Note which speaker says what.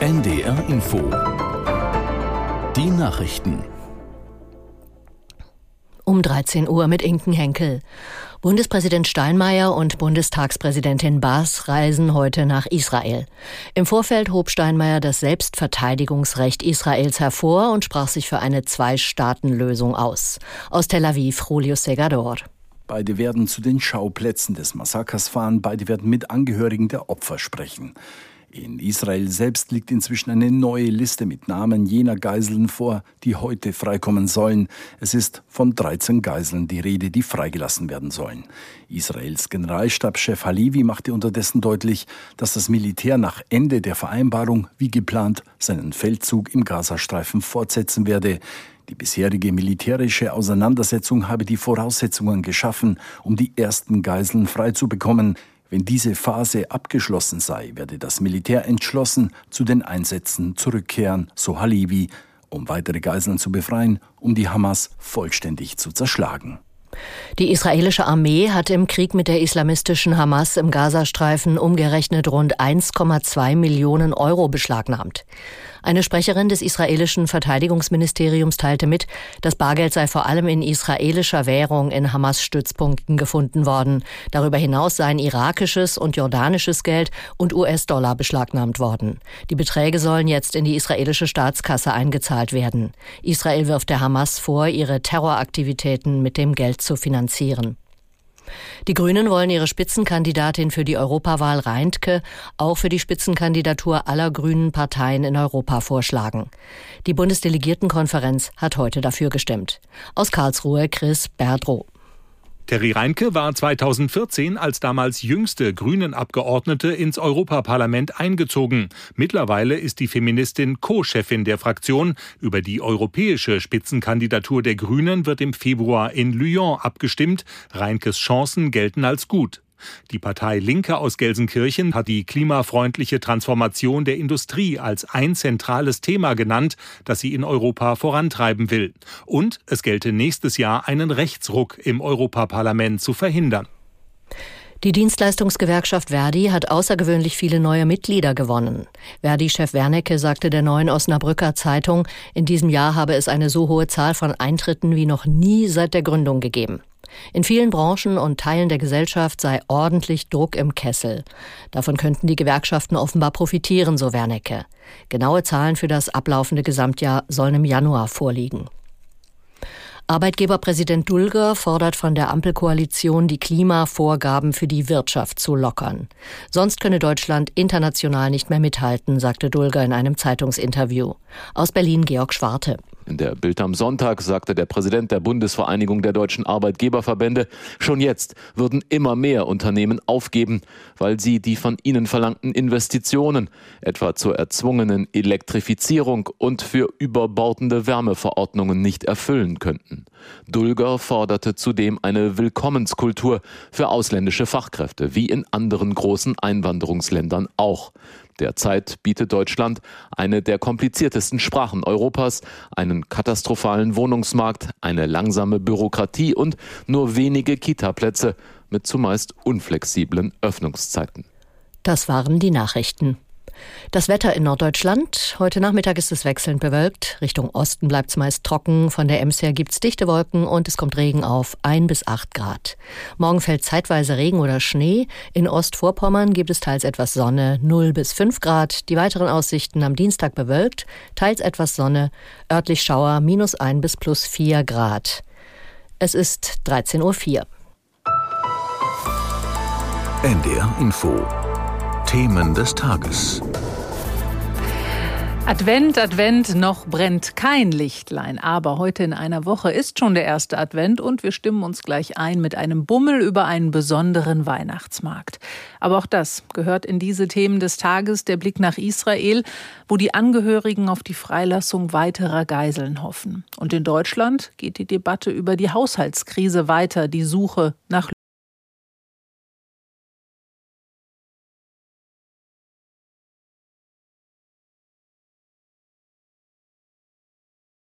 Speaker 1: NDR Info. Die Nachrichten.
Speaker 2: Um 13 Uhr mit Inken Henkel. Bundespräsident Steinmeier und Bundestagspräsidentin Baas reisen heute nach Israel. Im Vorfeld hob Steinmeier das Selbstverteidigungsrecht Israels hervor und sprach sich für eine Zwei-Staaten-Lösung aus. Aus Tel Aviv, Julio Segador.
Speaker 3: Beide werden zu den Schauplätzen des Massakers fahren. Beide werden mit Angehörigen der Opfer sprechen. In Israel selbst liegt inzwischen eine neue Liste mit Namen jener Geiseln vor, die heute freikommen sollen. Es ist von 13 Geiseln die Rede, die freigelassen werden sollen. Israels Generalstabschef Halivi machte unterdessen deutlich, dass das Militär nach Ende der Vereinbarung wie geplant seinen Feldzug im Gazastreifen fortsetzen werde. Die bisherige militärische Auseinandersetzung habe die Voraussetzungen geschaffen, um die ersten Geiseln freizubekommen. Wenn diese Phase abgeschlossen sei, werde das Militär entschlossen zu den Einsätzen zurückkehren, so Halibi, um weitere Geiseln zu befreien, um die Hamas vollständig zu zerschlagen.
Speaker 2: Die israelische Armee hat im Krieg mit der islamistischen Hamas im Gazastreifen umgerechnet rund 1,2 Millionen Euro beschlagnahmt. Eine Sprecherin des israelischen Verteidigungsministeriums teilte mit, das Bargeld sei vor allem in israelischer Währung in Hamas-Stützpunkten gefunden worden. Darüber hinaus seien irakisches und jordanisches Geld und US-Dollar beschlagnahmt worden. Die Beträge sollen jetzt in die israelische Staatskasse eingezahlt werden. Israel wirft der Hamas vor, ihre Terroraktivitäten mit dem Geld zu finanzieren. Die Grünen wollen ihre Spitzenkandidatin für die Europawahl Reintke auch für die Spitzenkandidatur aller grünen Parteien in Europa vorschlagen. Die Bundesdelegiertenkonferenz hat heute dafür gestimmt. Aus Karlsruhe Chris Berdrow.
Speaker 4: Terry Reinke war 2014 als damals jüngste Grünen-Abgeordnete ins Europaparlament eingezogen. Mittlerweile ist die Feministin Co-Chefin der Fraktion. Über die europäische Spitzenkandidatur der Grünen wird im Februar in Lyon abgestimmt. Reinkes Chancen gelten als gut. Die Partei Linke aus Gelsenkirchen hat die klimafreundliche Transformation der Industrie als ein zentrales Thema genannt, das sie in Europa vorantreiben will. Und es gelte nächstes Jahr einen Rechtsruck im Europaparlament zu verhindern.
Speaker 2: Die Dienstleistungsgewerkschaft Verdi hat außergewöhnlich viele neue Mitglieder gewonnen. Verdi-Chef Wernecke sagte der neuen Osnabrücker Zeitung, in diesem Jahr habe es eine so hohe Zahl von Eintritten wie noch nie seit der Gründung gegeben. In vielen Branchen und Teilen der Gesellschaft sei ordentlich Druck im Kessel. Davon könnten die Gewerkschaften offenbar profitieren, so Wernecke. Genaue Zahlen für das ablaufende Gesamtjahr sollen im Januar vorliegen. Arbeitgeberpräsident Dulger fordert von der Ampelkoalition, die Klimavorgaben für die Wirtschaft zu lockern. Sonst könne Deutschland international nicht mehr mithalten, sagte Dulger in einem Zeitungsinterview. Aus Berlin Georg Schwarte.
Speaker 5: In der Bild am Sonntag sagte der Präsident der Bundesvereinigung der deutschen Arbeitgeberverbände, schon jetzt würden immer mehr Unternehmen aufgeben, weil sie die von ihnen verlangten Investitionen, etwa zur erzwungenen Elektrifizierung und für überbordende Wärmeverordnungen nicht erfüllen könnten. Dulger forderte zudem eine Willkommenskultur für ausländische Fachkräfte, wie in anderen großen Einwanderungsländern auch. Derzeit bietet Deutschland eine der kompliziertesten Sprachen Europas, einen katastrophalen Wohnungsmarkt, eine langsame Bürokratie und nur wenige Kitaplätze mit zumeist unflexiblen Öffnungszeiten.
Speaker 2: Das waren die Nachrichten. Das Wetter in Norddeutschland. Heute Nachmittag ist es wechselnd bewölkt. Richtung Osten bleibt es meist trocken. Von der Ems her gibt es dichte Wolken und es kommt Regen auf 1 bis 8 Grad. Morgen fällt zeitweise Regen oder Schnee. In Ostvorpommern gibt es teils etwas Sonne, 0 bis 5 Grad. Die weiteren Aussichten am Dienstag bewölkt, teils etwas Sonne, örtlich Schauer, minus 1 bis plus 4 Grad. Es ist 13.04 Uhr.
Speaker 1: NDR Info Themen des Tages.
Speaker 6: Advent, Advent, noch brennt kein Lichtlein. Aber heute in einer Woche ist schon der erste Advent und wir stimmen uns gleich ein mit einem Bummel über einen besonderen Weihnachtsmarkt. Aber auch das gehört in diese Themen des Tages, der Blick nach Israel, wo die Angehörigen auf die Freilassung weiterer Geiseln hoffen. Und in Deutschland geht die Debatte über die Haushaltskrise weiter, die Suche nach